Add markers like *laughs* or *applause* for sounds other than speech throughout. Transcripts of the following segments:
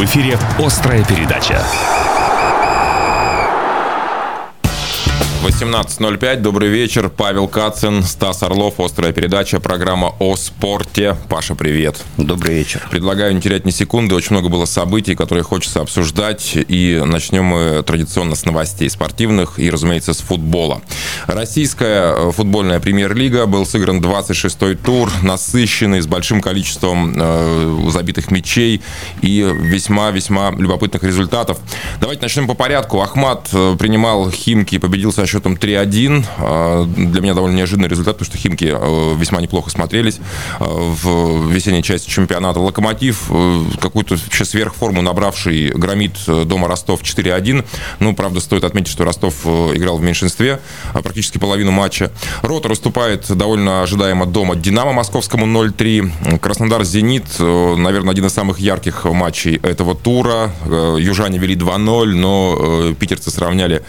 В эфире «Острая передача». 18.05. Добрый вечер. Павел Кацин, Стас Орлов. Острая передача. Программа о спорте. Паша, привет. Добрый вечер. Предлагаю не терять ни секунды. Очень много было событий, которые хочется обсуждать. И начнем мы традиционно с новостей спортивных и, разумеется, с футбола. Российская э, футбольная премьер-лига. Был сыгран 26-й тур. Насыщенный, с большим количеством э, забитых мячей и весьма-весьма любопытных результатов. Давайте начнем по порядку. Ахмат э, принимал Химки и победил со счетом 3-1. А, для меня довольно неожиданный результат, потому что Химки э, весьма неплохо смотрелись э, в весенней части чемпионата. Локомотив, э, какую-то вообще сверхформу набравший, громит дома Ростов 4-1. Ну, правда, стоит отметить, что Ростов играл в меньшинстве практически половину матча. Ротор уступает довольно ожидаемо дома Динамо Московскому 0-3. Краснодар Зенит, наверное, один из самых ярких матчей этого тура. Южане вели 2-0, но питерцы сравняли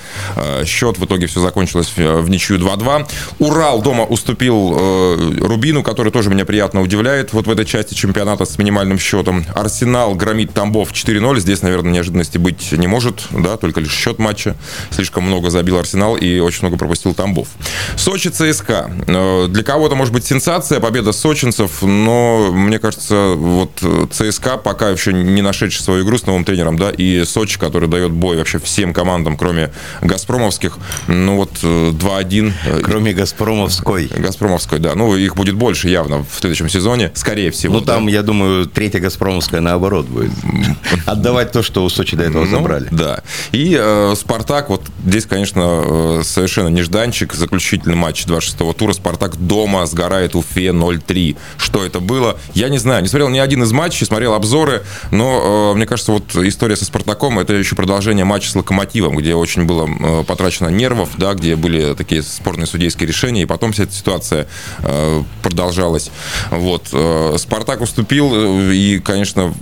счет. В итоге все закончилось в ничью 2-2. Урал дома уступил э, Рубину, который тоже меня приятно удивляет вот в этой части чемпионата с минимальным счетом. Арсенал громит Тамбов 4-0. Здесь, наверное, неожиданности быть не может, да, только лишь счет матча. Слишком много забил Арсенал и очень много пропустил Тамбов. Сочи ЦСКА. Э, для кого-то может быть сенсация, победа сочинцев, но мне кажется, вот ЦСКА пока еще не нашедший свою игру с новым тренером, да, и Сочи, который дает бой вообще всем командам, кроме Газпромовских, ну вот 2-1. Э, Кроме Газпромовской. Газпромовской, да. Ну, их будет больше явно в следующем сезоне, скорее всего. Ну, там, да. я думаю, третья Газпромовская наоборот будет. *laughs* Отдавать то, что у Сочи до этого ну, забрали. Да. И э, Спартак, вот здесь, конечно, э, совершенно нежданчик. Заключительный матч 26-го тура. Спартак дома сгорает Уфе 0-3. Что это было? Я не знаю. Не смотрел ни один из матчей, смотрел обзоры, но э, мне кажется, вот история со Спартаком это еще продолжение матча с Локомотивом, где очень было э, потрачено нервов, да, где были такие спорные судейские решения, и потом вся эта ситуация э, продолжалась. Вот. Э, Спартак уступил, э, и, конечно,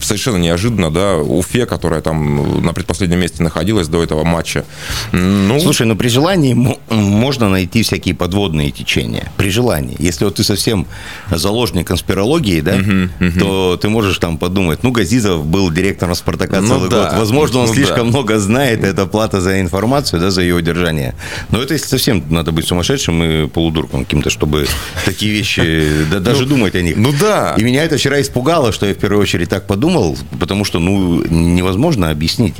совершенно неожиданно, да, Уфе, которая там на предпоследнем месте находилась до этого матча. Ну... Слушай, ну при желании можно найти всякие подводные течения. При желании. Если вот ты совсем заложник конспирологии, да, uh-huh, uh-huh. то ты можешь там подумать, ну, Газизов был директором Спартака ну, целый да. год. Возможно, он ну, слишком да. много знает, это плата за информацию, да, за ее держание. Но это если совсем надо быть сумасшедшим и полудурком каким-то, чтобы такие вещи, даже ну, думать о них. Ну да. И меня это вчера испугало, что я в первую очередь так подумал, потому что, ну, невозможно объяснить.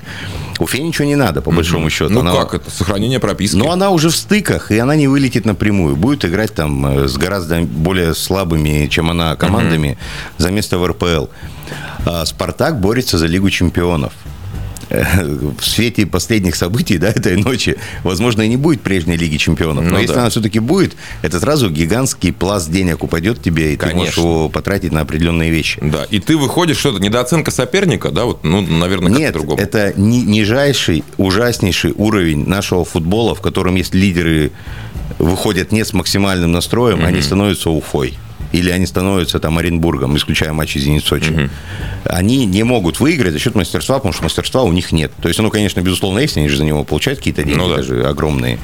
Уфе ничего не надо, по большому счету. Ну она... как это? Сохранение прописки. Ну, она уже в стыках, и она не вылетит напрямую. Будет играть там э, с гораздо более слабыми, чем она, командами угу. за место в РПЛ. А Спартак борется за Лигу чемпионов в свете последних событий да, этой ночи, возможно, и не будет прежней Лиги Чемпионов. Но ну, если да. она все-таки будет, это сразу гигантский пласт денег упадет тебе, и Конечно. ты можешь его потратить на определенные вещи. Да, и ты выходишь, что это недооценка соперника, да, вот, ну, наверное, как Нет, другому. это ни, нижайший, ужаснейший уровень нашего футбола, в котором есть лидеры выходят не с максимальным настроем, mm-hmm. они становятся Уфой или они становятся там Оренбургом, исключая матчи Зенит-Сочи, угу. они не могут выиграть за счет мастерства, потому что мастерства у них нет. То есть, оно, конечно, безусловно, есть, они же за него получают какие-то деньги, ну, да. даже огромные.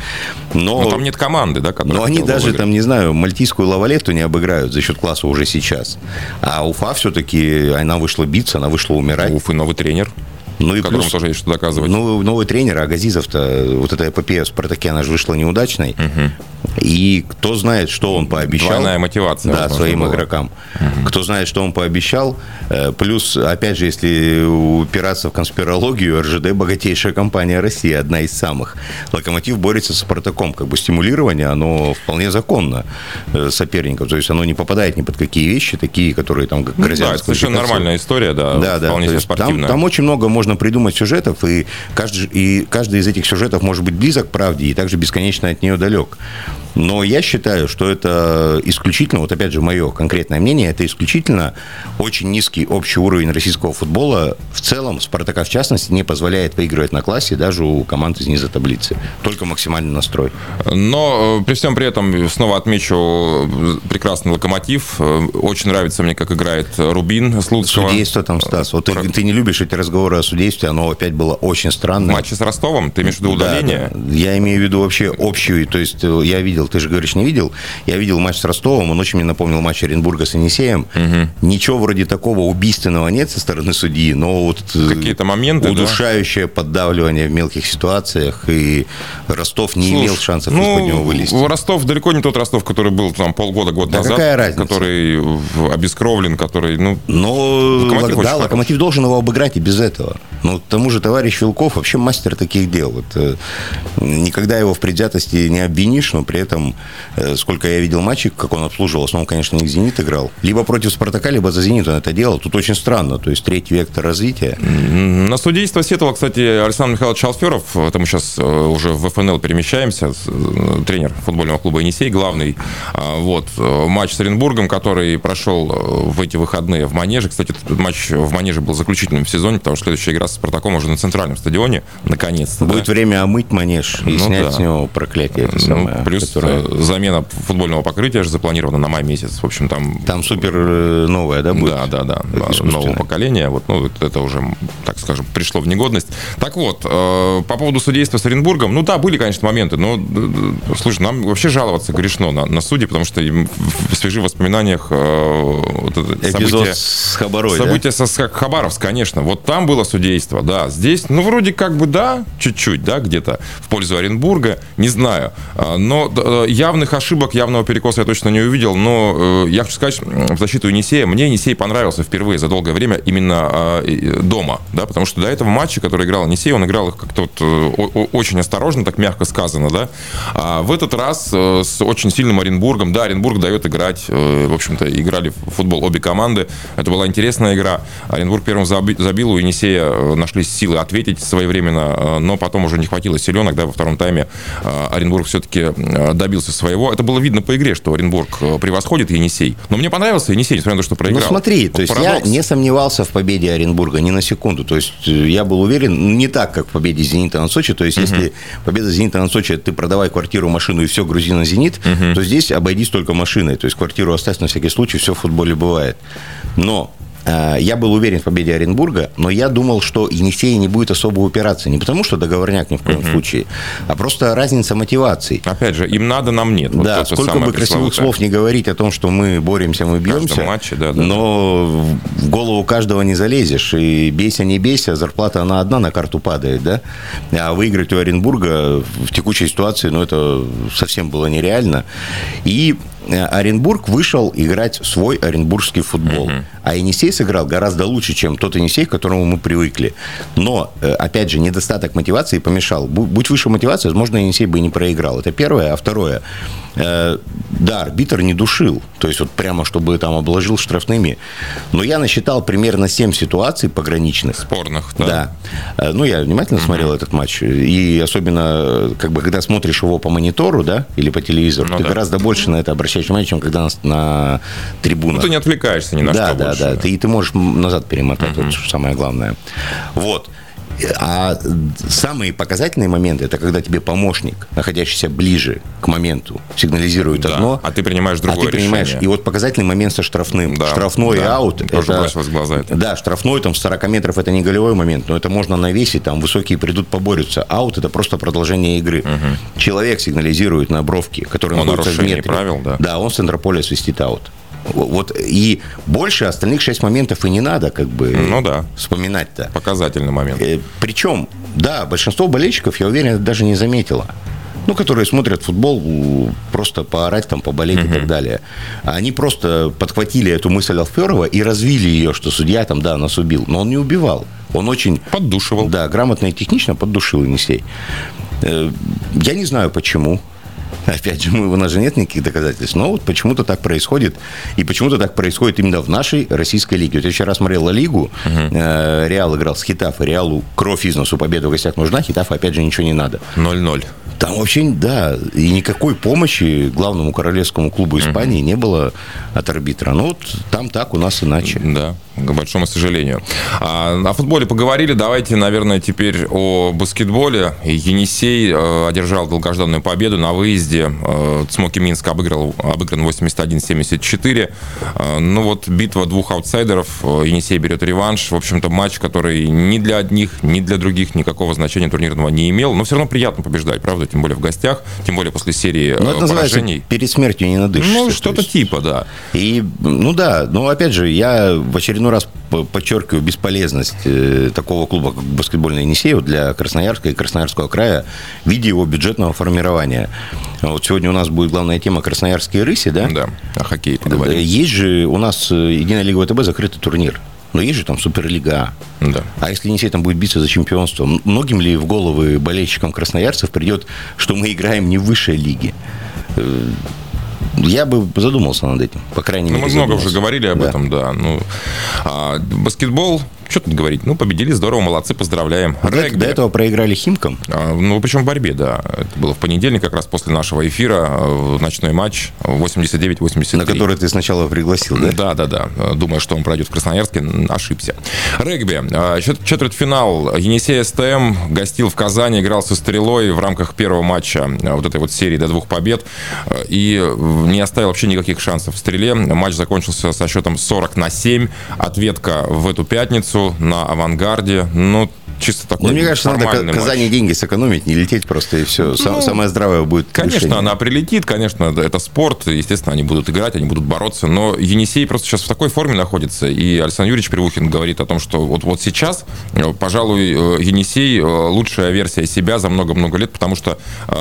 Но, но там нет команды, да, Но они даже выиграть. там, не знаю, мальтийскую лавалетту не обыграют за счет класса уже сейчас. А Уфа все-таки, она вышла биться, она вышла умирать. У Уфы новый тренер. Ну и которому плюс, тоже есть что доказывать. Ну, новый тренер, а Газизов-то, вот эта эпопея в «Спартаке», она же вышла неудачной. Угу. И кто знает, что он пообещал. Двойная мотивация. Да, своим было. игрокам. Угу. Кто знает, что он пообещал. Э, плюс, опять же, если упираться в конспирологию, РЖД – богатейшая компания России, одна из самых. Локомотив борется с Спартаком. Как бы стимулирование, оно вполне законно э, соперников. То есть оно не попадает ни под какие вещи, такие, которые там грозят. Ну, да, совершенно нормальная история, да, да, да вполне себе спортивная. Там, там очень много можно придумать сюжетов, и каждый, и каждый из этих сюжетов может быть близок к правде и также бесконечно от нее далек. Но я считаю, что это исключительно, вот опять же, мое конкретное мнение, это исключительно очень низкий общий уровень российского футбола. В целом, Спартака в частности, не позволяет выигрывать на классе даже у команд из низа таблицы. Только максимальный настрой. Но э, при всем при этом снова отмечу э, прекрасный локомотив. Э, очень нравится мне, как играет Рубин Слуцкого. Судейство там, Стас. Вот ты, ты не любишь эти разговоры о судействе действие, оно опять было очень В странное. матче с Ростовом, ты имеешь в виду Да, удаление? да. Я имею в виду вообще общую, то есть э, я видел, ты же говоришь, не видел, я видел матч с Ростовом, он очень мне напомнил матч Оренбурга с Енисеем. Ничего вроде такого убийственного нет со стороны судьи, но вот э, Какие-то моменты, да? удушающее поддавливание в мелких ситуациях, и Ростов не Слушай, имел шансов ну, из-под него вылезти. Ростов далеко не тот Ростов, который был там полгода, год Да назад. какая разница? Который в- обескровлен, который, ну, Но Локомотив да. Локомотив должен его обыграть и без этого. Ну, к тому же товарищ Вилков вообще мастер таких дел. Вот, э, никогда его в предвзятости не обвинишь, но при этом, э, сколько я видел матчей, как он обслуживал, в основном, конечно, не «Зенит» играл. Либо против «Спартака», либо за «Зенит» он это делал. Тут очень странно. То есть, третий вектор развития. На судейство сетовал, кстати, Александр Михайлович Алферов. Это мы сейчас э, уже в ФНЛ перемещаемся. Э, Тренер футбольного клуба «Енисей», главный. Вот. Матч с Оренбургом, который прошел в эти выходные в Манеже. Кстати, этот матч в Манеже был заключительным в сезоне, потому что следующая игра с «Спартаком» уже на центральном стадионе. Наконец-то. да. Будет время омыть манеж и Ну снять да. с него проклятие. это Ну, самое, плюс которое- э, замена футбольного покрытия же запланирована на май месяц. В общем, там Там супер э, новое, да, будет? Да, да, да. Нового поколения. Вот, ну, это уже, так скажем, пришло в негодность. Так вот, э, по поводу судейства с Оренбургом, ну да, были, конечно, моменты, но, слушай, нам вообще жаловаться грешно на, на судей, потому что в, свежих воспоминаниях вот Эпизод событие- с Хабарой, да? Событие со с Хабаровск, конечно. Вот там было судейство, да. Здесь, ну, вроде как бы, да, чуть-чуть, да, где-то в пользу Оренбурга, не знаю. А, Но э, явных ошибок, явного перекоса я точно не увидел. Но э, я хочу сказать, в защиту Енисея, мне Енисей понравился впервые за долгое время именно а, дома, да, потому что до этого матча, который играл Енисей, он играл их как-то вот э, очень осторожно, так мягко сказано, да. А в этот раз с очень сильным Оренбургом, да, Оренбург дает играть, в общем-то, играли в футбол обе команды. Это была интересная игра. Оренбург первым заби- забил, у Енисея э, нашлись силы ответить своевременно, э, но потом уже не хватило силенок, да, во втором тайме э, Оренбург все-таки добился своего. Это было видно по игре, что Оренбург превосходит Енисей. Но мне понравился Енисей, несмотря на то, что проиграл. Ну смотри, то есть Парадокс. я не сомневался в победе Оренбурга ни на секунду. То есть я был уверен, ну, не так, как в победе Зенита над Сочи. То есть если победа Зенита над Сочи, ты продавай квартиру, машину и все, грузи на Зенит, то здесь обойдись только машиной. То есть квартиру оставь на всякий случай, все в футболе бывает. Но я был уверен в победе Оренбурга, но я думал, что Енисей не будет особо упираться. Не потому, что договорняк ни в коем случае, а просто разница мотиваций. Опять же, им надо, нам нет. Вот Да, сколько бы красивых слов не говорить о том, что мы боремся, мы бьемся, матче, да, да, но в голову каждого не залезешь. И бейся, не бейся, зарплата она одна на карту падает, да? А выиграть у Оренбурга в текущей ситуации, ну, это совсем было нереально. И э, Оренбург вышел играть свой оренбургский футбол. А Енисей сыграл гораздо лучше, чем тот Енисей, к которому мы привыкли. Но, э, опять же, недостаток мотивации помешал. Бу- Будь выше мотивации, возможно, Енисей бы и не проиграл. Это первое. А второе, э, да, арбитр не душил. То есть, вот прямо, чтобы там обложил штрафными. Но я насчитал примерно 7 ситуаций пограничных. Спорных, да. Да. Э, Ну, я внимательно смотрел этот матч. И особенно, как бы, когда смотришь его по монитору, да, или по телевизору, Ну ты да. гораздо больше на это обращаешь внимание, чем когда на, на трибунах. Ну, ты не отвлекаешься ни на да, что да, больше. да. Ты, и ты можешь назад перемотать, это самое главное. Вот. А самые показательные моменты, это когда тебе помощник, находящийся ближе к моменту, сигнализирует Да, одно, а ты принимаешь а другое ты принимаешь. решение. И вот показательный момент со штрафным. Да, Штрафной да. аут. Тоже бросилось в глаза это. Да, штрафной там с 40 метров это не голевой момент, но это можно навесить, там высокие придут, поборются. Аут это просто продолжение игры. Человек сигнализирует на бровке, который О находится в метре. правил, да. Да, он с центрополя свистит аут. Вот и больше остальных шесть моментов и не надо, как бы Ну да. вспоминать-то. Показательный момент. Э, Причем, да, большинство болельщиков, я уверен, это даже не заметило. Ну, которые смотрят футбол просто поорать, там, поболеть и так далее. Они просто подхватили эту мысль Алферова и развили ее, что судья там, да, нас убил. Но он не убивал. Он очень Поддушивал. да, грамотно и технично поддушил Енисей. Э, Я не знаю, почему. Опять же, мы, у нас же нет никаких доказательств, но вот почему-то так происходит, и почему-то так происходит именно в нашей российской лиге. Вот я вчера смотрел Ла Лигу, э, Реал играл с Хитафой, Реалу кровь из носу, победа в гостях нужна, Хитафа опять же ничего не надо. 0-0. Там вообще, да, и никакой помощи главному королевскому клубу Испании не было от арбитра. Ну вот там так, у нас иначе. Да. К большому сожалению. А, о футболе поговорили, давайте, наверное, теперь о баскетболе. Енисей э, одержал долгожданную победу на выезде. Э, Цмоки Минск обыграл, обыгран 81-74. Э, ну вот битва двух аутсайдеров. Енисей берет реванш. В общем-то, матч, который ни для одних, ни для других никакого значения турнирного не имел. Но все равно приятно побеждать, правда? Тем более в гостях, тем более после серии ну, это поражений. перед смертью не надышишься. Ну, что-то типа, да. И, ну да, но опять же, я в очередной раз подчеркиваю бесполезность э, такого клуба, как баскетбольный Енисей для Красноярска и Красноярского края в виде его бюджетного формирования. Вот сегодня у нас будет главная тема Красноярские рыси, да? Да, о хоккее поговорим. Есть же у нас э, Единая Лига ВТБ закрытый турнир. Но есть же там Суперлига А. Да. А если Енисей там будет биться за чемпионство, многим ли в головы болельщикам красноярцев придет, что мы играем не в высшей лиге? Я бы задумался над этим, по крайней ну, мере. Мы много уже говорили об Да. этом, да. Ну, а, баскетбол, что тут говорить? Ну, победили, здорово, молодцы, поздравляем. До, Регби. до этого проиграли Химкам. А, Ну, причем в борьбе, да. Это было в понедельник, как раз после нашего эфира, э, ночной матч 89-83. На который ты сначала пригласил, да? Да, да, да. Думаю, что он пройдет в Красноярске, ошибся. Регби. А, чет- Четвертьфинал. Енисей СТМ гостил в Казани, играл со Стрелой в рамках первого матча а, вот этой вот серии до двух побед а, и э, не оставил вообще никаких шансов в Стреле. Матч закончился со счетом 40 на 7. Ответка в эту пятницу на авангарде. Ну, чисто такой Ну, мне кажется, надо матч. Казани деньги сэкономить, не лететь просто и все. Ну, Самое здравое будет Конечно, решение. она прилетит, конечно, это спорт, естественно, они будут играть, они будут бороться, но Енисей просто сейчас в такой форме находится, и Александр Юрьевич Привухин говорит о том, что вот, вот сейчас, э, пожалуй, э, Енисей э, лучшая версия себя за много-много лет, потому что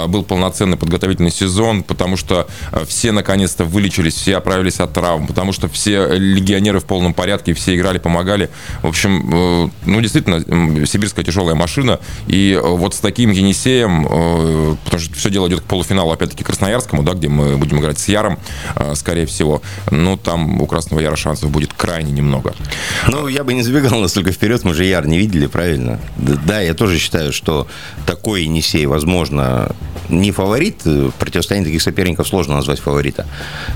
был полноценный подготовительный сезон, потому что все наконец-то вылечились, все оправились от травм, потому что все легионеры в полном порядке, все играли, помогали. В общем, ну, действительно, м, сибирская тяжелая машина, и э, вот с таким Енисеем, э, потому что все дело идет к полуфиналу, опять-таки, Красноярскому, да, где мы будем играть с Яром, э, скорее всего, ну, там у Красного Яра шансов будет крайне немного. Ну, я бы не забегал настолько вперед, мы же Яр не видели, правильно? Да, я тоже считаю, что такой Енисей, возможно, не фаворит. В противостоянии таких соперников сложно назвать фаворита.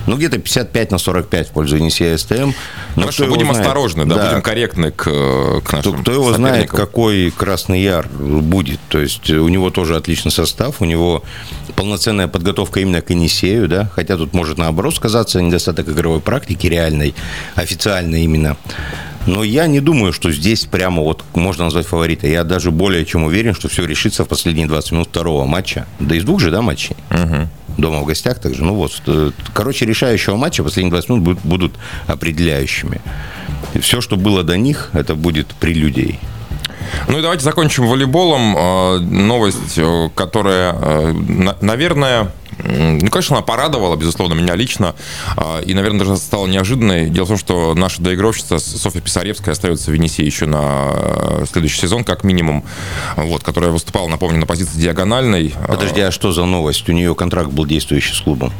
Ну, где-то 55 на 45 в пользу Енисея СТМ. Но Хорошо, кто будем осторожны, да, будем корректны к, к Кто, нашим кто его знает, соперникам. Красный Яр будет. То есть у него тоже отличный состав, у него полноценная подготовка именно к Енисею, да, хотя тут может наоборот сказаться недостаток игровой практики реальной, официальной именно. Но я не думаю, что здесь прямо вот можно назвать фаворита. Я даже более чем уверен, что все решится в последние 20 минут второго матча. Да из двух же, да, матчей? Дома в гостях также. Ну вот, э, короче, решающего матча последние 20 минут будут, определяющими. Все, что было до них, это будет прелюдией. Ну и давайте закончим волейболом. Э, Новость, э, которая, э, на- наверное, ну, конечно, она порадовала, безусловно, меня лично. И, наверное, даже стала неожиданной. Дело в том, что наша доигровщица Софья Писаревская остается в Енисее еще на следующий сезон, как минимум. Вот, которая выступала, напомню, на позиции диагональной. Подожди, а что за новость? У нее контракт был действующий с клубом.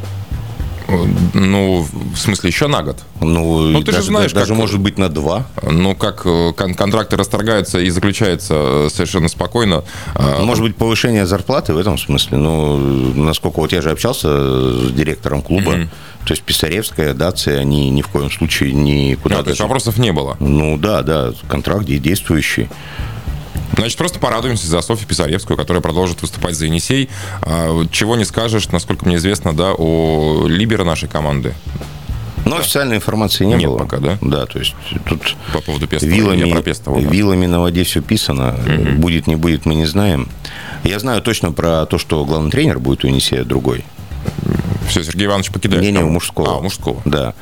Ну, в смысле, еще на год. Ну, Ну, ты же даже, знаешь, даже как- может быть на два. Ну, как э, кон- контракты расторгаются и заключаются э, совершенно спокойно. Э, Может быть, повышение зарплаты в этом смысле. Ну, насколько вот я же общался с директором клуба, то есть Писаревская, Дация, они ни в коем случае никуда ну, то есть вопросов не было. Ну да, да, контракт де- действующий. Значит, просто порадуемся за Софью Писаревскую, которая продолжит выступать за Енисей. А, Чего не скажешь, насколько мне известно, да, о либере нашей команды Но официальной информации не Нет было. пока, да? Да, то есть тут по поводу Пестова. вилами, Я про Пестова, да. вилами на воде все писано. Будет, не будет, мы не знаем. Я знаю точно про то, что главный тренер будет у Енисея другой. Все, Сергей Иванович покидает. Не, не, у мужского. А, у мужского. Да.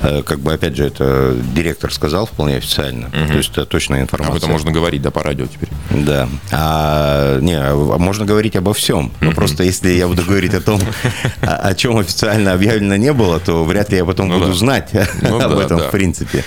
Э, Как бы, опять же, это директор сказал вполне официально. То есть это точная информация. Об этом можно говорить, да, по радио теперь. Да. А, не, а можно говорить обо всем. Но просто если я буду говорить о том, *laughs* о, о чем официально объявлено не было, то вряд ли я потом Ну буду да. знать Ну *laughs* об да, этом, да. в принципе.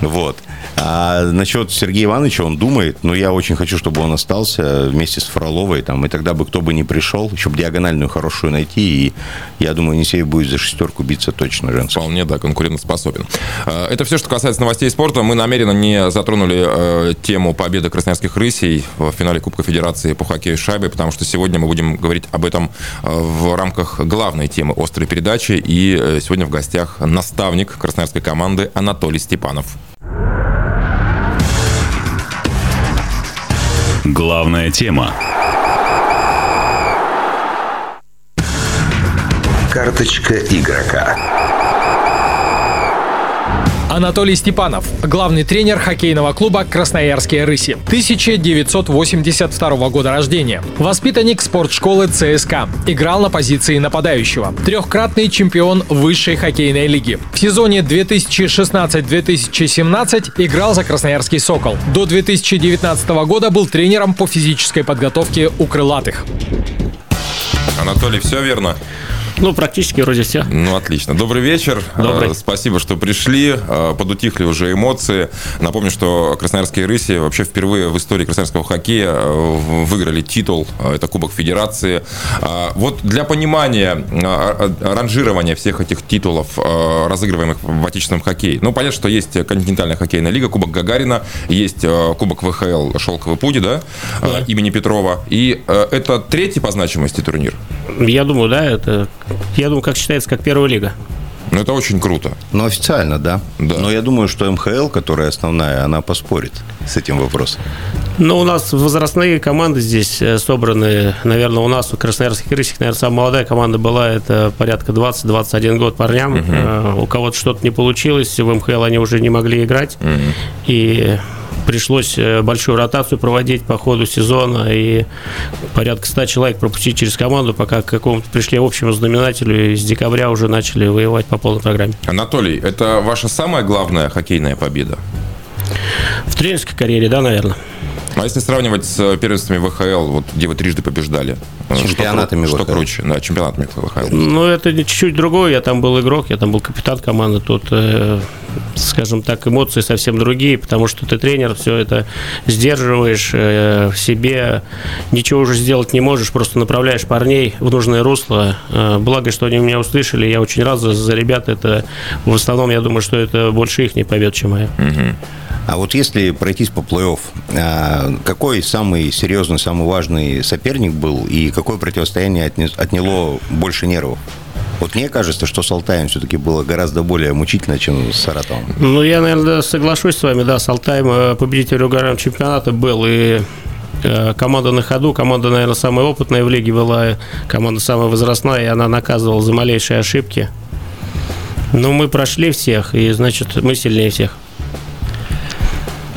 Вот. А насчет Сергея Ивановича, он думает, но я очень хочу, чтобы он остался вместе с Фроловой, там, и тогда бы кто бы ни пришел, чтобы диагональную хорошую найти, и я думаю, Енисей будет за шестерку биться точно женскую. Вполне, да, конкурентоспособен. Э, Это все, что касается новостей спорта. Мы намеренно не затронули э, тему победы красноярских рысей в финале Кубка Федерации по хоккею с шайбой, потому что сегодня мы будем говорить об этом э, в рамках главной темы острой передачи. И э, сегодня в гостях наставник красноярской команды Анатолий Степанов. Главная тема. Карточка игрока. Анатолий Степанов, главный тренер хоккейного клуба «Красноярские рыси». 1982 года рождения. Воспитанник спортшколы ЦСКА. Играл на позиции нападающего. Трехкратный чемпион высшей хоккейной лиги. В сезоне 2016-2017 играл за Красноярский «Сокол». До 2019 года был тренером по физической подготовке у крылатых. Анатолий, все верно? Ну, практически вроде все. Ну, отлично. Добрый вечер. Добрый. Э, Спасибо, что пришли. Э, Подутихли уже эмоции. Напомню, что красноярские рыси вообще впервые в истории красноярского хоккея э, выиграли титул. Это Кубок Федерации. Вот для понимания ранжирования всех этих титулов, разыгрываемых в отечественном хоккее. Ну, понятно, что есть континентальная хоккейная лига, Кубок Гагарина, есть Кубок ВХЛ «Шелковый пуди», да, э, имени Петрова. И это третий по значимости турнир. Я думаю, да, это... Я думаю, как считается, как первая лига. Ну, это очень круто. Ну, официально, да. Да. Но я думаю, что МХЛ, которая основная, она поспорит с этим вопросом. Но у нас возрастные команды здесь э, собраны. Наверное, у нас, у Красноярских рысих, наверное, самая молодая команда была, это порядка 20-21 год парням. Э, У кого-то что-то не получилось, в МХЛ они уже не могли играть. И пришлось э, большую ротацию проводить по ходу сезона и порядка 100 человек пропустить через команду, пока к какому-то пришли общему знаменателю и с декабря уже начали воевать по полной программе. Анатолий, это ваша самая главная хоккейная победа? В тренерской карьере, да, наверное. А если сравнивать с первенствами ВХЛ, вот, где вы трижды побеждали? э, что Чемпионатами Что, ВХЛ. круче? Да, чемпионатами ВХЛ. Ну, это чуть-чуть другое. Я там был игрок, я там был капитан команды. Тут, э, скажем так, эмоции совсем другие, потому что ты тренер, все это сдерживаешь э, в себе, ничего уже сделать не можешь, просто направляешь парней в нужное русло. Э, благо, что они меня услышали, я очень рад за, за ребят. Это в основном, я думаю, что это больше их побед, чем моя. А вот если пройтись по плей-офф, а, какой самый серьезный, самый важный соперник был и какое противостояние отняло больше нервов? Вот мне кажется, что с Алтаем все-таки было гораздо более мучительно, чем с Саратовом. Ну, я, наверное, соглашусь с вами, да, с Алтаем э, победитель регулярного чемпионата был, и э, команда на ходу, команда, наверное, самая опытная в лиге была, команда самая возрастная, и она наказывала за малейшие ошибки. Но мы прошли всех, и, значит, мы сильнее всех.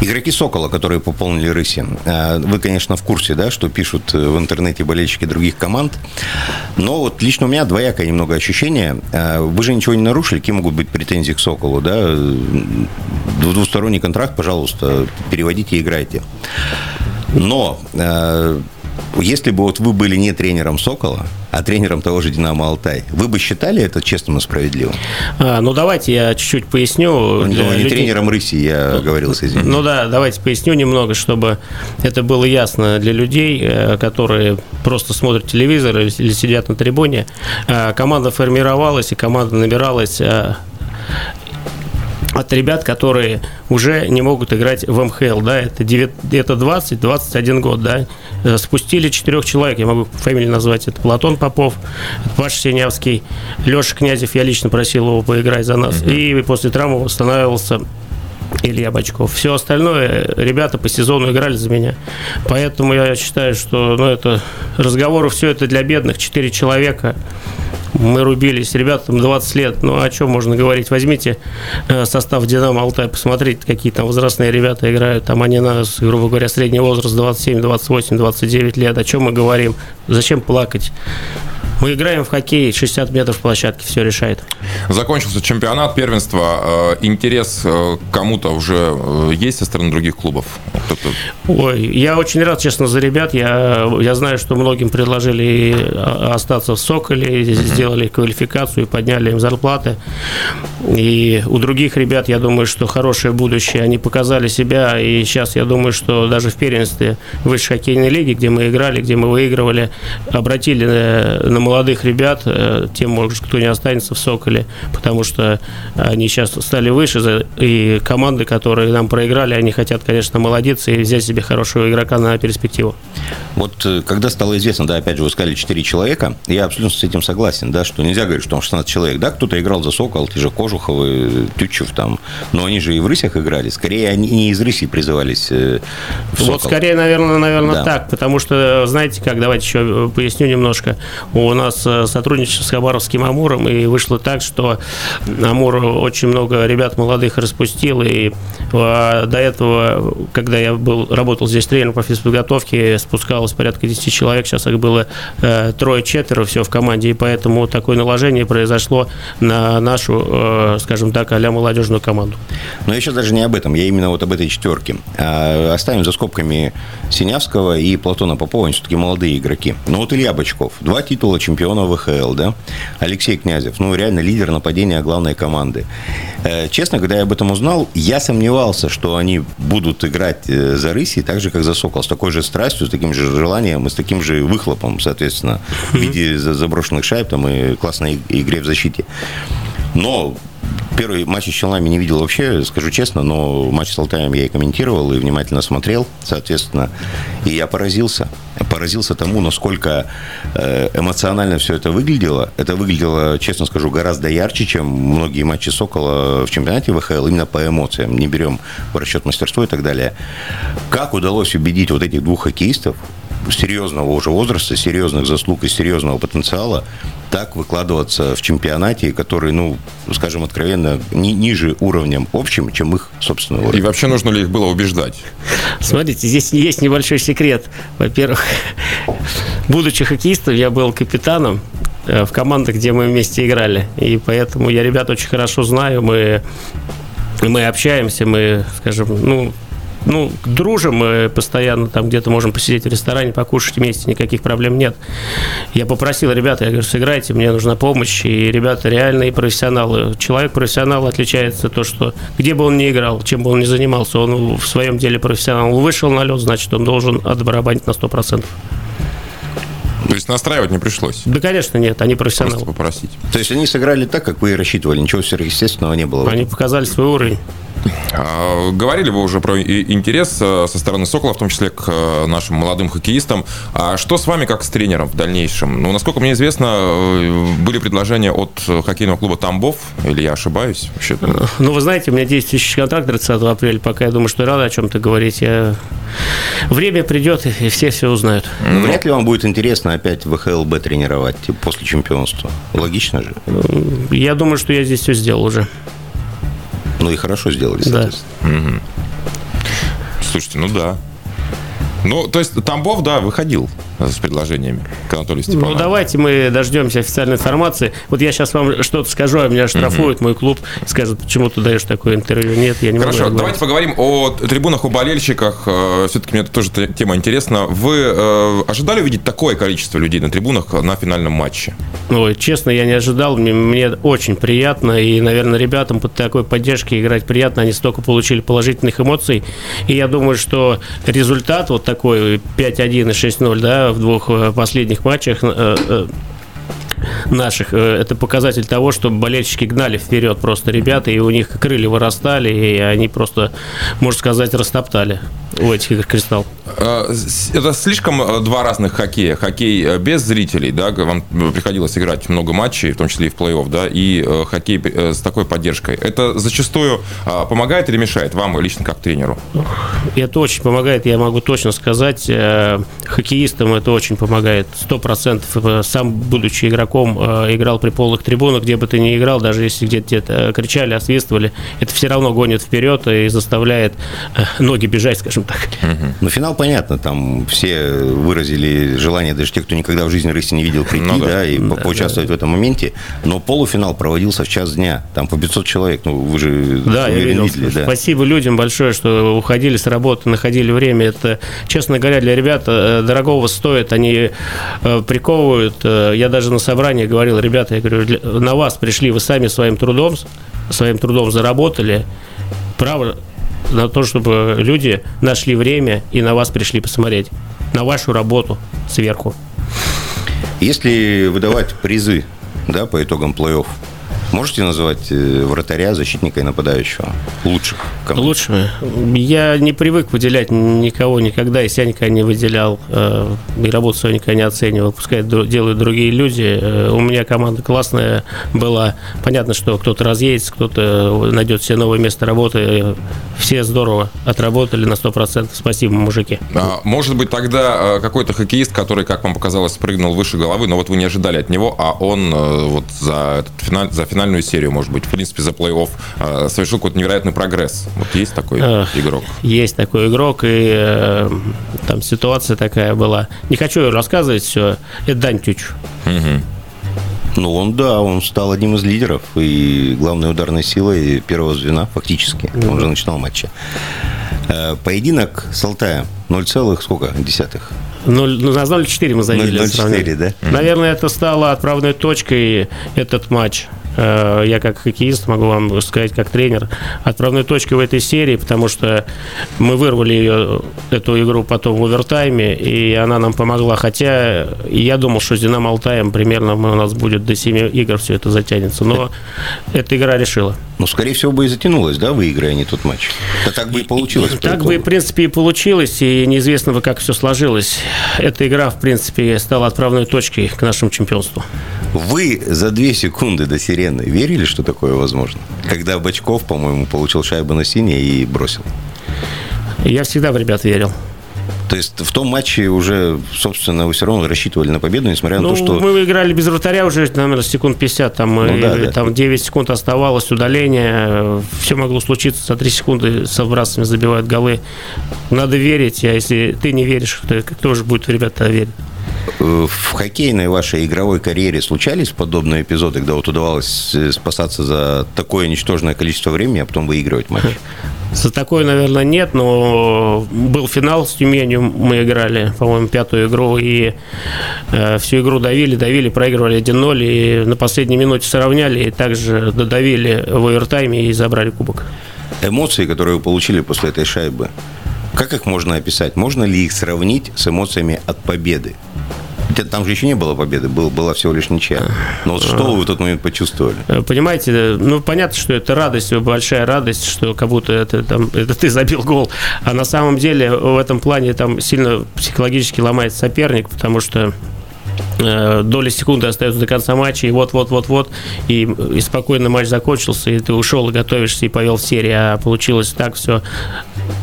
Игроки «Сокола», которые пополнили «Рыси», а, вы, конечно, в курсе, да, что пишут в интернете болельщики других команд, но вот лично у меня двоякое немного ощущение. А, Вы же ничего не нарушили, какие могут быть претензии к «Соколу», да? Двусторонний контракт, пожалуйста, переводите и играйте. Но если бы вот вы были не тренером «Сокола», а тренером того же «Динамо Алтай», вы бы считали это честным и справедливым? А, ну, давайте я чуть-чуть поясню. Ну, не людей. тренером «Рыси», я говорил, извините. Ну да, давайте поясню немного, чтобы это было ясно для людей, э, которые просто смотрят телевизор или или сидят на трибуне. Э, Команда формировалась и команда набиралась э, от ребят, которые уже не могут играть в МХЛ, да, это, 9, это 20-21 год, да, Э, спустили четырех человек, я могу фамилии назвать, это Платон Попов, это Паша Синявский, Леша Князев, я лично просил его поиграть за нас, и после травмы восстанавливался Илья Бачков. Все остальное ребята по сезону играли за меня. Поэтому я считаю, что ну, это разговоры, все это для бедных. Четыре человека. Мы рубились, ребятам 20 лет. Ну, о чем можно говорить? Возьмите э, состав «Динамо Алтай», посмотрите, какие там возрастные ребята играют. Там они нас, грубо говоря, средний возраст 27, 28, 29 лет. О чем мы говорим? Зачем плакать? Мы играем в хоккей, 60 метров площадки, все решает. Закончился чемпионат, первенство. Э, Интерес э, кому-то уже э, есть со стороны других клубов? Ой, я очень рад, честно, за ребят. Я, я знаю, что многим предложили остаться в Соколе, сделали квалификацию и подняли им зарплаты. И у других ребят, я думаю, что хорошее будущее. Они показали себя, и сейчас я думаю, что даже в первенстве высшей хоккейной лиги, где мы играли, где мы выигрывали, обратили на, на молодых ребят, э, тем, может, кто не останется в «Соколе», потому что они сейчас стали выше, и команды, которые нам проиграли, они хотят, конечно, молодиться и взять себе хорошего игрока на перспективу. Вот э, когда стало известно, да, опять же, вы сказали 4 человека, я абсолютно с этим согласен, да, что нельзя говорить, что там 16 человек, да, кто-то играл за «Сокол», те же Кожуховы, Тютчев там, но они же и в «Рысях» играли, скорее они не из «Рыси» призывались э, в «Сокол». Вот скорее, наверное, наверное Да. так, потому что, знаете как, давайте еще поясню немножко. У нас э, сотрудничество с Хабаровским Амуром, и вышло так, что Амур очень много ребят молодых распустил, и э, до этого, когда я был, работал здесь тренером по физподготовке, спускалось порядка 10 человек, сейчас их было э, трое-четверо все в команде, и поэтому такое наложение произошло на нашу, э, скажем так, а молодежную команду. Но сейчас даже не об этом, я именно вот об этой четверке. А, Оставим за скобками Синявского и Платона Попова, они все-таки молодые игроки. Ну вот Илья Бочков, два титула чемпиона ВХЛ, да? Алексей Князев, ну реально лидер нападения главной команды. Э, Честно, когда я об этом узнал, я сомневался, что они будут играть э, за Рыси так же, как за Сокол, с такой же страстью, с таким же желанием и с таким же выхлопом, соответственно, в виде за- заброшенных шайб там, и классной игре в защите. Но Первый матч с Челнами не видел вообще, скажу честно, но матч с Алтаем я и комментировал, и внимательно смотрел, соответственно. И я поразился. Поразился тому, насколько э, эмоционально все это выглядело. Это выглядело, честно скажу, гораздо ярче, чем многие матчи Сокола в чемпионате ВХЛ, именно по эмоциям. Не берем в расчет мастерство и так далее. Как удалось убедить вот этих двух хоккеистов, серьезного уже возраста, серьезных заслуг и серьезного потенциала так выкладываться в чемпионате, который, ну, скажем откровенно, ни- ниже уровнем общим, чем их собственный И уровень. вообще нужно ли их было убеждать? Смотрите, здесь есть небольшой секрет. Во-первых, будучи хоккеистом, я был капитаном э, в командах, где мы вместе играли. И поэтому я ребят очень хорошо знаю. Мы, мы общаемся, мы, скажем, ну, ну, дружим, мы постоянно там где-то можем посидеть в ресторане, покушать вместе, никаких проблем нет. Я попросил ребята, я говорю, сыграйте, мне нужна помощь, и ребята реальные профессионалы. Человек профессионал отличается то, что где бы он ни играл, чем бы он ни занимался, он в своем деле профессионал. Он вышел на лед, значит, он должен отбарабанить на 100%. То есть настраивать не пришлось. Да, конечно, нет, они Просто профессионалы. попросить. То есть они сыграли так, как вы и рассчитывали, ничего сверхъестественного не было. Они показали свой уровень. А, Говорили вы уже про интерес э, со стороны Сокола, в том числе к э, нашим молодым хоккеистам. А что с вами как с тренером в дальнейшем? Ну, насколько мне известно, э, были предложения от хоккейного клуба Тамбов, или я ошибаюсь? Вообще, Ну, вы знаете, у меня действующий контракт 30 апреля, пока я думаю, что рано о чем-то говорить. Я... Время придет, и все все узнают. Но вряд ли вам будет интересно опять в ВХЛБ тренировать типа, после чемпионства. Логично же. Я думаю, что я здесь все сделал уже. Ну и хорошо сделали, Да. соответственно. Слушайте, ну да. Ну, то есть Тамбов, да, выходил с предложениями к Анатолию Ну, Степанову. давайте мы дождемся официальной информации. Вот я сейчас вам что-то скажу, а меня штрафуют мой клуб скажут, почему ты даешь такое интервью. Нет, я не могу Хорошо, давайте поговорим о трибунах, о болельщиках. Все-таки мне это тоже тема интересна. Вы э, ожидали увидеть такое количество людей на трибунах на финальном матче? Ой, честно, я не ожидал. Мне, мне очень приятно. И, наверное, ребятам под такой поддержки играть приятно. Они столько получили положительных эмоций. И я думаю, что результат вот такой 5-1 и 6-0, да, в двух э, последних матчах э, э, наших, э, это показатель того, что болельщики гнали вперед просто ребята, и у них крылья вырастали, и они просто, можно сказать, растоптали у этих игр «Кристалл». С- Это слишком э, два разных хоккея. Хоккей э, без зрителей, да, вам приходилось играть много матчей, в том числе и в плей-офф, да, и хоккей с такой поддержкой. Это зачастую э, помогает или мешает вам лично как тренеру? Это очень помогает, я могу точно сказать, хоккеистам это очень помогает, сто процентов. Сам, будучи игроком, э, играл при полных трибунах, где бы ты ни играл, даже если где-то где-то кричали, освистывали, это все равно гонит вперед и заставляет э, ноги бежать, скажем так. Ну, финал понятно, там все выразили желание, даже те, кто никогда в жизни рыси не видел, прийти, Ну да. да, и по- поучаствовать в этом моменте. Но полуфинал проводился в час дня, там по 500 человек, ну, вы же Да, я видел. видели, да. Спасибо людям большое, что уходили с работы, находили время. Это, честно говоря, для ребят э, дорогого стоит. Они э, приковывают. Э, Я даже на собрании говорил, ребята, я говорю, на вас пришли, вы сами своим трудом, своим трудом заработали. Право на то, чтобы люди нашли время и на вас пришли посмотреть. На вашу работу сверху. Если выдавать призы да, по итогам плей-офф, Можете назвать э, вратаря, защитника и нападающего лучших? команд? Лучшего? Я не привык выделять никого никогда, и себя никогда не выделял, э, и работу свою никогда не оценивал. Пускай делают другие люди. Э, у меня команда классная была. Понятно, что кто-то разъедется, кто-то найдет себе новое место работы. Все здорово отработали на 100%. Спасибо, мужики. А, может быть, тогда какой-то хоккеист, который, как вам показалось, прыгнул выше головы, но вот вы не ожидали от него, а он вот за, этот финаль, за финал финальную серию, может быть, в принципе, за плей-офф э, совершил какой-то невероятный прогресс. Вот есть такой э, игрок? Есть такой игрок, и э, там ситуация такая была. Не хочу рассказывать все. Это Дань Тюч. Угу. Ну, он, да, он стал одним из лидеров и главной ударной силой первого звена, фактически. Mm-hmm. Он уже начинал матчи. Э, поединок с Алтаем 0, сколько? Десятых? 0, ну, на 0,4 мы забили. 0,4, да? Наверное, это стало отправной точкой этот матч. Э, я как хоккеист могу вам сказать, как тренер, отправной точкой в этой серии, потому что мы вырвали ее, эту игру потом в овертайме, и она нам помогла. Хотя я думал, что с Динамо Алтаем примерно у нас будет до 7 игр все это затянется. Но эта игра решила. Ну, скорее всего, бы и затянулось, да, выиграя не тот матч. Да так бы и получилось. Так бы, в принципе, и получилось, и неизвестно бы, как все сложилось. Эта игра, в принципе, стала отправной точкой к нашему чемпионству. Вы за две секунды до сирены верили, что такое возможно? Когда Бачков, по-моему, получил шайбу на синий и бросил. Я всегда в ребят верил. То есть в том матче уже, собственно, вы все равно рассчитывали на победу, несмотря ну, на то, что... мы играли без вратаря уже, наверное, секунд 50, там, ну, да, и, да. там 9 секунд оставалось, удаление, все могло случиться, за 3 секунды со вбрасыванием забивают голы. Надо верить, а если ты не веришь, то кто же будет в ребята верить? Э, в хоккейной вашей игровой карьере случались подобные эпизоды, когда вот удавалось э, спасаться за такое ничтожное количество времени, а потом выигрывать матч? За такое, наверное, нет, но был финал с Тюменью, мы играли, по-моему, пятую игру, и э, всю игру давили, давили, проигрывали 1-0, и на последней минуте сравняли, и также додавили в овертайме и забрали кубок. Эмоции, которые вы получили после этой шайбы, как их можно описать? Можно ли их сравнить с эмоциями от победы? Там же еще не было победы, был, была всего лишь ничья. Но вот что вы в тот момент почувствовали? Э, понимаете, ну понятно, что это радость, большая радость, что как будто это, там, это ты забил гол. А на самом деле в этом плане там сильно психологически ломается соперник, потому что доли секунды остается до конца матча, и вот-вот-вот-вот, и, и спокойно матч закончился, и ты ушел и готовишься, и повел в серии, а получилось так все,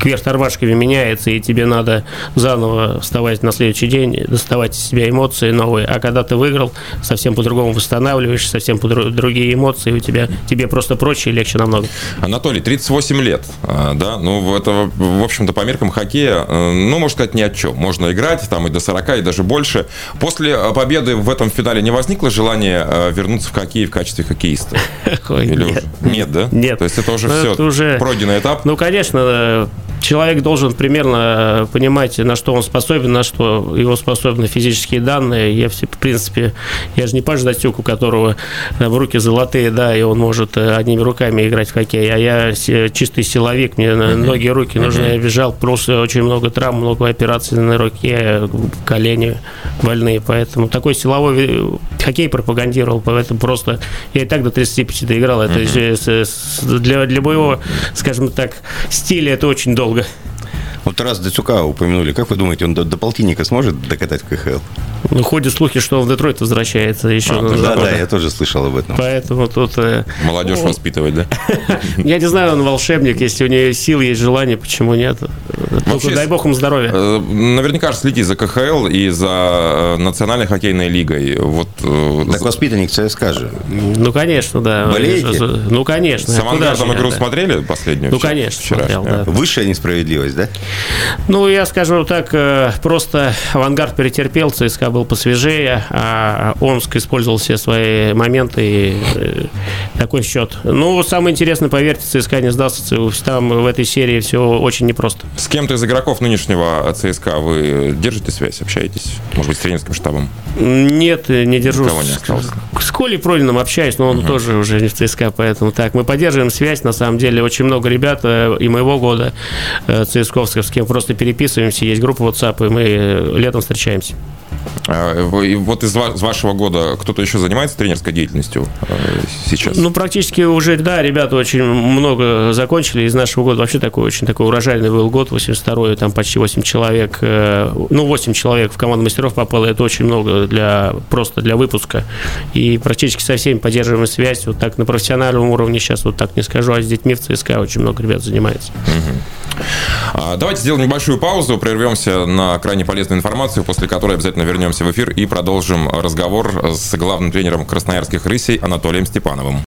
кверх тормашками меняется, и тебе надо заново вставать на следующий день, доставать из себя эмоции новые, а когда ты выиграл, совсем по-другому восстанавливаешь, совсем по другие эмоции, у тебя, тебе просто проще и легче намного. Анатолий, 38 лет, а, да, ну, это, в общем-то, по меркам хоккея, э, ну, можно сказать, ни о чем. Можно играть там и до 40, и даже больше. После э, победы в этом финале не возникло желания э, вернуться в хоккей в качестве хоккеиста? *laughs* Ой, Или нет. Уже? Нет, да? Нет. То есть это уже все это уже... пройденный этап? Ну, конечно, человек должен примерно понимать, на что он способен, на что его способны физические данные. Я, в принципе, я же не Паш Датюк, у которого в руки золотые, да, и он может э, одними руками играть в хоккей. А я чистый силовик, мне uh-huh. ноги, руки нужны. Uh-huh. Я бежал, просто очень много травм, много операций на руке, колени больные. Поэтому такой силовой хоккей пропагандировал, поэтому просто я и так до 35 играл. Это uh-huh. для, для моего, скажем так, стиля это очень долго. Вот раз Дацюка упомянули. Как вы думаете, он до, до полтинника сможет докатать в КХЛ? Ну, ходят слухи, что он в Детройт возвращается еще. А, да, да, я тоже слышал об этом. Поэтому тут... Э, Молодежь он... воспитывать, да? *laughs* Я не знаю, он волшебник. Если у него сил, есть желание, почему нет? Вообще, дай бог ему здоровья. Э, наверняка следите за КХЛ и за э, Национальной хоккейной лигой. Вот, так воспитанник ЦСКА же. Ну, конечно, да. Болеете? Ну, конечно. С Авангардом игру смотрели последнюю? Ну, конечно, смотрел, Высшая несправедливость, да? Ну, я скажу так, э, просто «Авангард» перетерпел, ЦСКА был посвежее, а Омск использовал все свои моменты и э, такой счет. Ну, самое интересное, поверьте, ЦСКА не сдастся, там в этой серии все очень непросто. С кем-то из игроков нынешнего ЦСКА вы держите связь, общаетесь? Может быть, с тренерским штабом? Нет, не держу. Никого не осталось? С Колей Прониным общаюсь, но он угу. тоже уже не в ЦСКА, поэтому так. Мы поддерживаем связь, на самом деле, очень много ребят э, и моего года ЦСКовских, с кем просто переписываемся, есть группа WhatsApp, и мы летом встречаемся. Вот из вашего года кто-то еще занимается тренерской деятельностью сейчас? Ну, практически уже, да, ребята очень много закончили. Из нашего года вообще такой очень такой урожайный был год, 82-й, там почти 8 человек, ну, 8 человек в команду мастеров попало, это очень много для, просто для выпуска. И практически со всеми поддерживаем связь, вот так на профессиональном уровне сейчас вот так не скажу, а с детьми в ЦСКА очень много ребят занимается. Угу. Давайте сделаем небольшую паузу, прервемся на крайне полезную информацию, после которой обязательно вернемся в эфир и продолжим разговор с главным тренером красноярских рысей Анатолием Степановым.